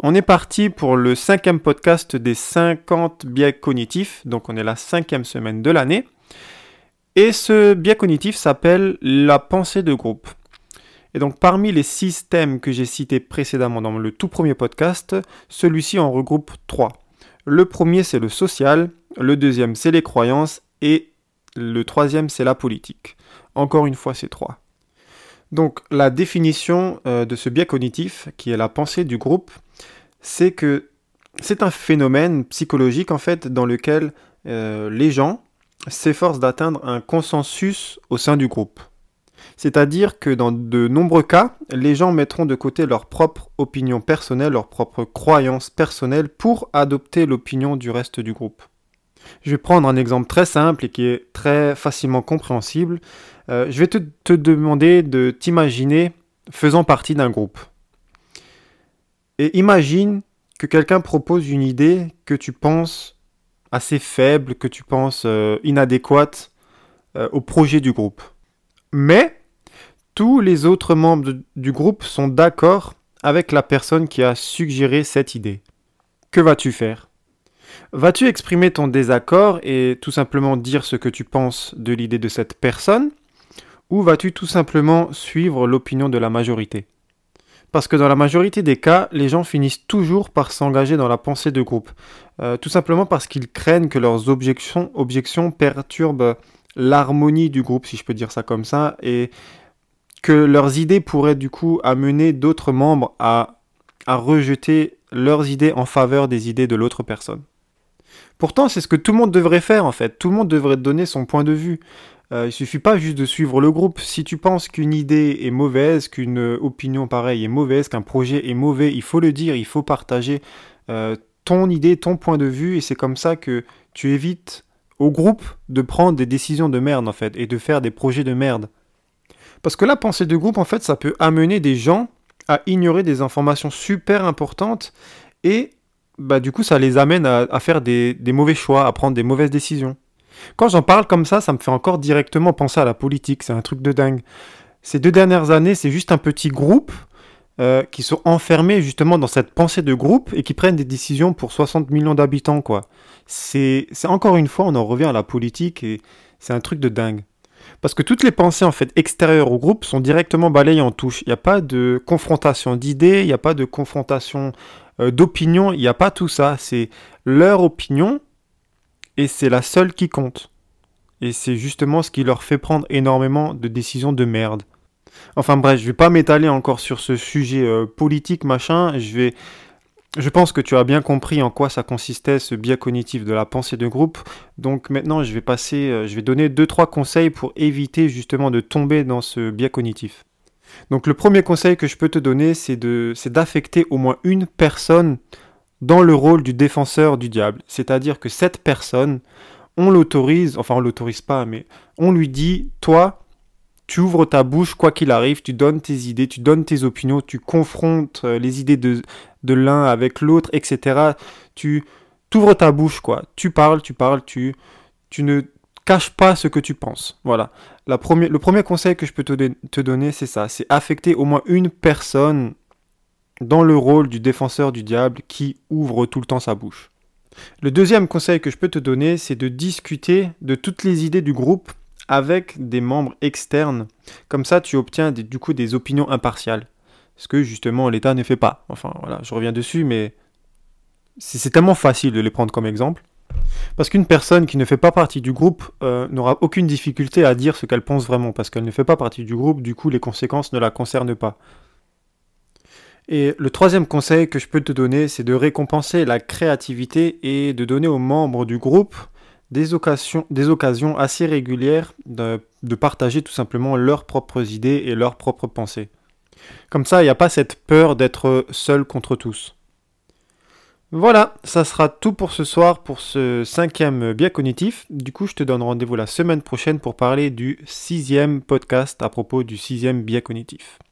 On est parti pour le cinquième podcast des 50 biais cognitifs, donc on est la cinquième semaine de l'année. Et ce biais cognitif s'appelle la pensée de groupe. Et donc parmi les six thèmes que j'ai cités précédemment dans le tout premier podcast, celui-ci en regroupe trois. Le premier c'est le social, le deuxième c'est les croyances et le troisième c'est la politique. Encore une fois c'est trois. Donc la définition euh, de ce biais cognitif, qui est la pensée du groupe, c'est que c'est un phénomène psychologique en fait dans lequel euh, les gens s'efforcent d'atteindre un consensus au sein du groupe. C'est-à-dire que dans de nombreux cas, les gens mettront de côté leur propre opinion personnelle, leur propre croyance personnelle pour adopter l'opinion du reste du groupe. Je vais prendre un exemple très simple et qui est très facilement compréhensible. Euh, je vais te, demander de t'imaginer faisant partie d'un groupe. Et imagine que quelqu'un propose une idée que tu penses assez faible, que tu penses euh, inadéquate euh, au projet du groupe. Mais tous les autres membres du groupe sont d'accord avec la personne qui a suggéré cette idée. Que vas-tu faire? Vas-tu exprimer ton désaccord et tout simplement dire ce que tu penses de l'idée de cette personne Ou vas-tu tout simplement suivre l'opinion de la majorité? Parce que dans la majorité des cas, les gens finissent toujours par s'engager dans la pensée de groupe. Euh, tout simplement parce qu'ils craignent que leurs objections, perturbent l'harmonie du groupe, si je peux dire ça comme ça, et que leurs idées pourraient du coup amener d'autres membres à rejeter leurs idées en faveur des idées de l'autre personne. Pourtant, c'est ce que tout le monde devrait faire en fait. Tout le monde devrait donner son point de vue. Euh, il suffit pas juste de suivre le groupe. Si tu penses qu'une idée est mauvaise, qu'une opinion pareille est mauvaise, qu'un projet est mauvais, il faut le dire, il faut partager euh, ton idée, ton point de vue, et c'est comme ça que tu évites au groupe de prendre des décisions de merde en fait, et de faire des projets de merde. Parce que la pensée de groupe, en fait, ça peut amener des gens à ignorer des informations super importantes, et bah, du coup, ça les amène à, faire des mauvais choix, à prendre des mauvaises décisions. Quand j'en parle comme ça, ça me fait encore directement penser à la politique. C'est un truc de dingue. Ces deux dernières années, c'est juste un petit groupe euh, qui sont enfermés justement dans cette pensée de groupe et qui prennent des décisions pour 60 millions d'habitants, quoi. C'est encore une fois, on en revient à la politique et c'est un truc de dingue. Parce que toutes les pensées en fait extérieures au groupe sont directement balayées en touche. Il n'y a pas de confrontation d'idées, il n'y a pas de confrontation d'opinion, il n'y a pas tout ça. C'est leur opinion et c'est la seule qui compte. Et c'est justement ce qui leur fait prendre énormément de décisions de merde. Enfin bref, je vais pas m'étaler encore sur ce sujet euh, politique machin, je vais je pense que tu as bien compris en quoi ça consistait ce biais cognitif de la pensée de groupe. Donc maintenant, je vais passer euh, je vais donner deux trois conseils pour éviter justement de tomber dans ce biais cognitif. Donc le premier conseil que je peux te donner, c'est d'affecter au moins une personne dans le rôle du défenseur du diable. C'est-à-dire que cette personne, on l'autorise, enfin on l'autorise pas, mais on lui dit, toi, tu ouvres ta bouche quoi qu'il arrive, tu donnes tes idées, tu donnes tes opinions, tu confrontes euh, les idées de, de l'un avec l'autre, etc. Tu ouvres ta bouche, quoi. Tu parles, tu parles, tu, tu ne caches pas ce que tu penses. Voilà. Le premier conseil que je peux te, te donner, c'est ça. C'est affecter au moins une personne dans le rôle du défenseur du diable qui ouvre tout le temps sa bouche. Le deuxième conseil que je peux te donner, c'est de discuter de toutes les idées du groupe avec des membres externes. Comme ça, tu obtiens du coup des opinions impartiales. Ce que justement l'État ne fait pas. Enfin voilà, je reviens dessus, mais c'est tellement facile de les prendre comme exemple. Parce qu'une personne qui ne fait pas partie du groupe euh, n'aura aucune difficulté à dire ce qu'elle pense vraiment, parce qu'elle ne fait pas partie du groupe, du coup les conséquences ne la concernent pas. Et le troisième conseil que je peux te donner, c'est de récompenser la créativité et de donner aux membres du groupe des occasions, des occasions assez régulières de, partager tout simplement leurs propres idées et leurs propres pensées. Comme ça, il n'y a pas cette peur d'être seul contre tous. Voilà, ça sera tout pour ce soir pour ce cinquième biais cognitif. Du coup, je te donne rendez-vous la semaine prochaine pour parler du sixième podcast à propos du sixième biais cognitif.